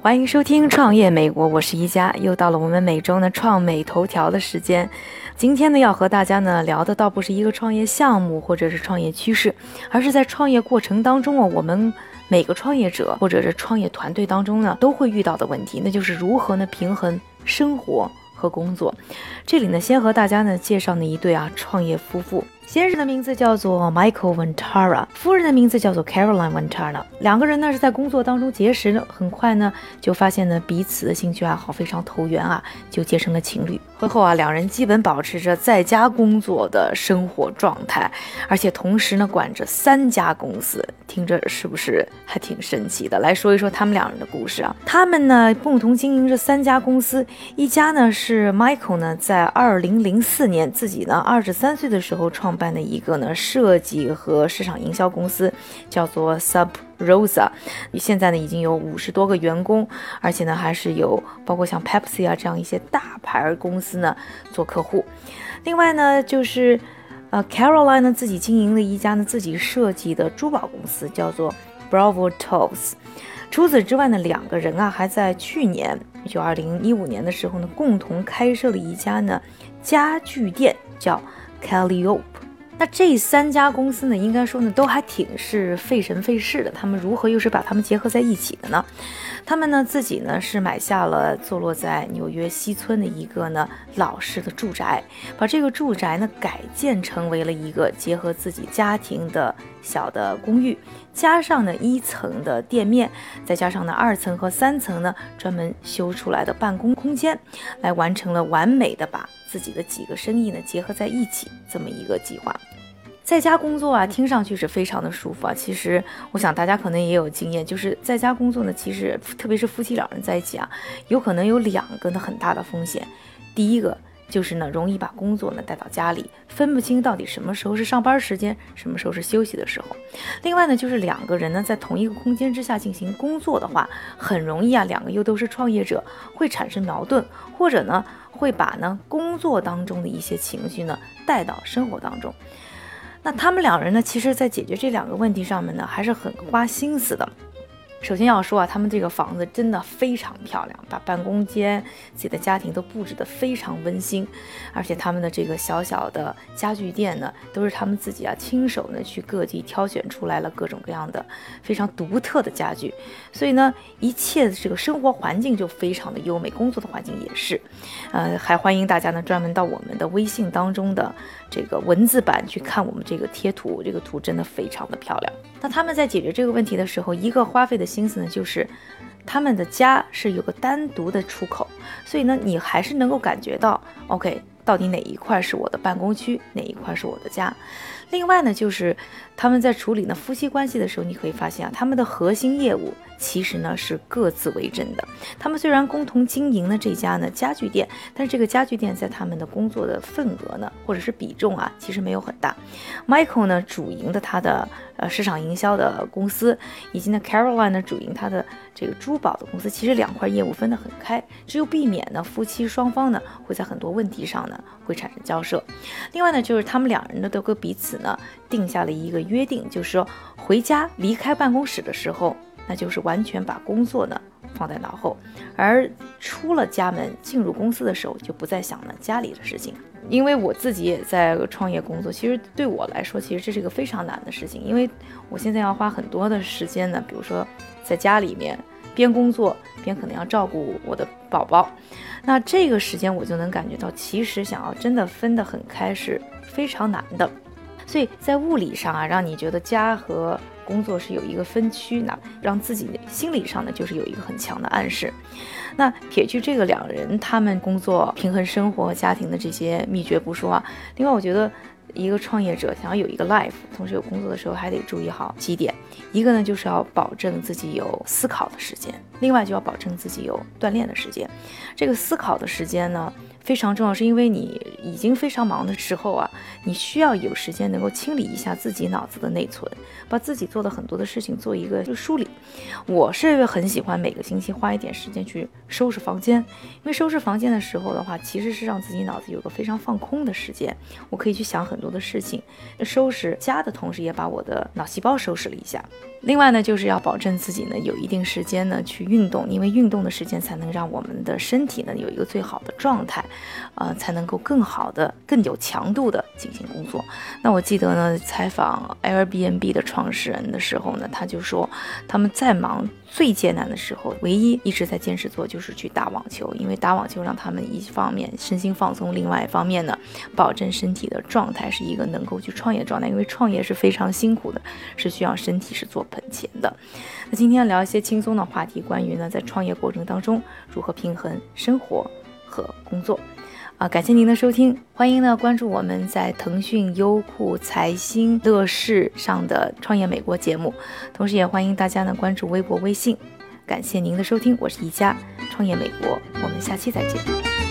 欢迎收听《创业美国》，我是一加，又到了我们每周呢创美头条的时间。今天呢，要和大家呢聊的倒不是一个创业项目或者是创业趋势，而是在创业过程当中啊，我们每个创业者或者是创业团队当中呢都会遇到的问题，那就是如何呢平衡生活和工作。这里呢，先和大家呢介绍呢一对啊创业夫妇。先生的名字叫做 Michael Ventara，夫人的名字叫做 Caroline Ventara。两个人呢是在工作当中结识的，很快呢就发现呢彼此的兴趣爱好非常投缘啊，就结成了情侣。婚后啊，两人基本保持着在家工作的生活状态，而且同时呢管着三家公司，听着是不是还挺神奇的？来说一说他们两人的故事啊。他们呢共同经营着三家公司，一家呢是 Michael 呢在二零零四年自己呢二十三岁的时候创。办的一个呢设计和市场营销公司叫做 Sub Rosa，现在呢已经有五十多个员工，而且呢还是有包括像 Pepsi 啊这样一些大牌公司呢做客户。另外呢就是呃 Caroline 呢自己经营了一家呢自己设计的珠宝公司叫做 Bravo t o e s。除此之外呢两个人啊还在去年就二零一五年的时候呢共同开设了一家呢家具店叫 Calliope。那这三家公司呢，应该说呢，都还挺是费神费事的。他们如何又是把它们结合在一起的呢？他们呢自己呢是买下了坐落在纽约西村的一个呢老式的住宅，把这个住宅呢改建成为了一个结合自己家庭的小的公寓，加上呢一层的店面，再加上呢二层和三层呢专门修出来的办公空间，来完成了完美的把。自己的几个生意呢结合在一起，这么一个计划，在家工作啊，听上去是非常的舒服啊。其实我想大家可能也有经验，就是在家工作呢，其实特别是夫妻两人在一起啊，有可能有两个呢很大的风险。第一个就是呢，容易把工作呢带到家里，分不清到底什么时候是上班时间，什么时候是休息的时候。另外呢，就是两个人呢在同一个空间之下进行工作的话，很容易啊，两个又都是创业者，会产生矛盾，或者呢。会把呢工作当中的一些情绪呢带到生活当中，那他们两人呢，其实在解决这两个问题上面呢，还是很花心思的。首先要说啊，他们这个房子真的非常漂亮，把办公间、自己的家庭都布置得非常温馨，而且他们的这个小小的家具店呢，都是他们自己啊亲手呢去各地挑选出来了各种各样的非常独特的家具，所以呢，一切的这个生活环境就非常的优美，工作的环境也是，呃，还欢迎大家呢专门到我们的微信当中的这个文字版去看我们这个贴图，这个图真的非常的漂亮。那他们在解决这个问题的时候，一个花费的心思呢，就是他们的家是有个单独的出口，所以呢，你还是能够感觉到，OK，到底哪一块是我的办公区，哪一块是我的家。另外呢，就是他们在处理呢夫妻关系的时候，你可以发现啊，他们的核心业务其实呢是各自为政的。他们虽然共同经营呢这家呢家具店，但是这个家具店在他们的工作的份额呢，或者是比重啊，其实没有很大。Michael 呢主营的他的呃市场营销的公司，以及呢 Caroline 呢主营他的这个珠宝的公司，其实两块业务分得很开，只有避免呢夫妻双方呢会在很多问题上呢会产生交涉。另外呢，就是他们两人呢都跟彼此。呢，定下了一个约定，就是说回家离开办公室的时候，那就是完全把工作呢放在脑后，而出了家门进入公司的时候，就不再想呢家里的事情。因为我自己也在创业工作，其实对我来说，其实这是一个非常难的事情，因为我现在要花很多的时间呢，比如说在家里面边工作边可能要照顾我的宝宝，那这个时间我就能感觉到，其实想要真的分得很开是非常难的。所以在物理上啊，让你觉得家和工作是有一个分区，那让自己心理上呢，就是有一个很强的暗示。那撇去这个两人他们工作平衡生活和家庭的这些秘诀不说啊，另外我觉得一个创业者想要有一个 life，同时有工作的时候还得注意好几点。一个呢，就是要保证自己有思考的时间；另外就要保证自己有锻炼的时间。这个思考的时间呢，非常重要，是因为你已经非常忙的时候啊，你需要有时间能够清理一下自己脑子的内存，把自己做的很多的事情做一个梳理。我是很喜欢每个星期花一点时间去收拾房间，因为收拾房间的时候的话，其实是让自己脑子有个非常放空的时间，我可以去想很多的事情。收拾家的同时，也把我的脑细胞收拾了一下。另外呢，就是要保证自己呢有一定时间呢去运动，因为运动的时间才能让我们的身体呢有一个最好的状态，呃，才能够更好的、更有强度的进行工作。那我记得呢，采访 Airbnb 的创始人的时候呢，他就说他们再忙、最艰难的时候，唯一一直在坚持做就是去打网球，因为打网球让他们一方面身心放松，另外一方面呢，保证身体的状态是一个能够去创业状态，因为创业是非常辛苦的，是需要身体是做。本钱的，那今天聊一些轻松的话题，关于呢在创业过程当中如何平衡生活和工作啊？感谢您的收听，欢迎呢关注我们在腾讯、优酷、财新、乐视上的创业美国节目，同时也欢迎大家呢关注微博、微信。感谢您的收听，我是宜家创业美国，我们下期再见。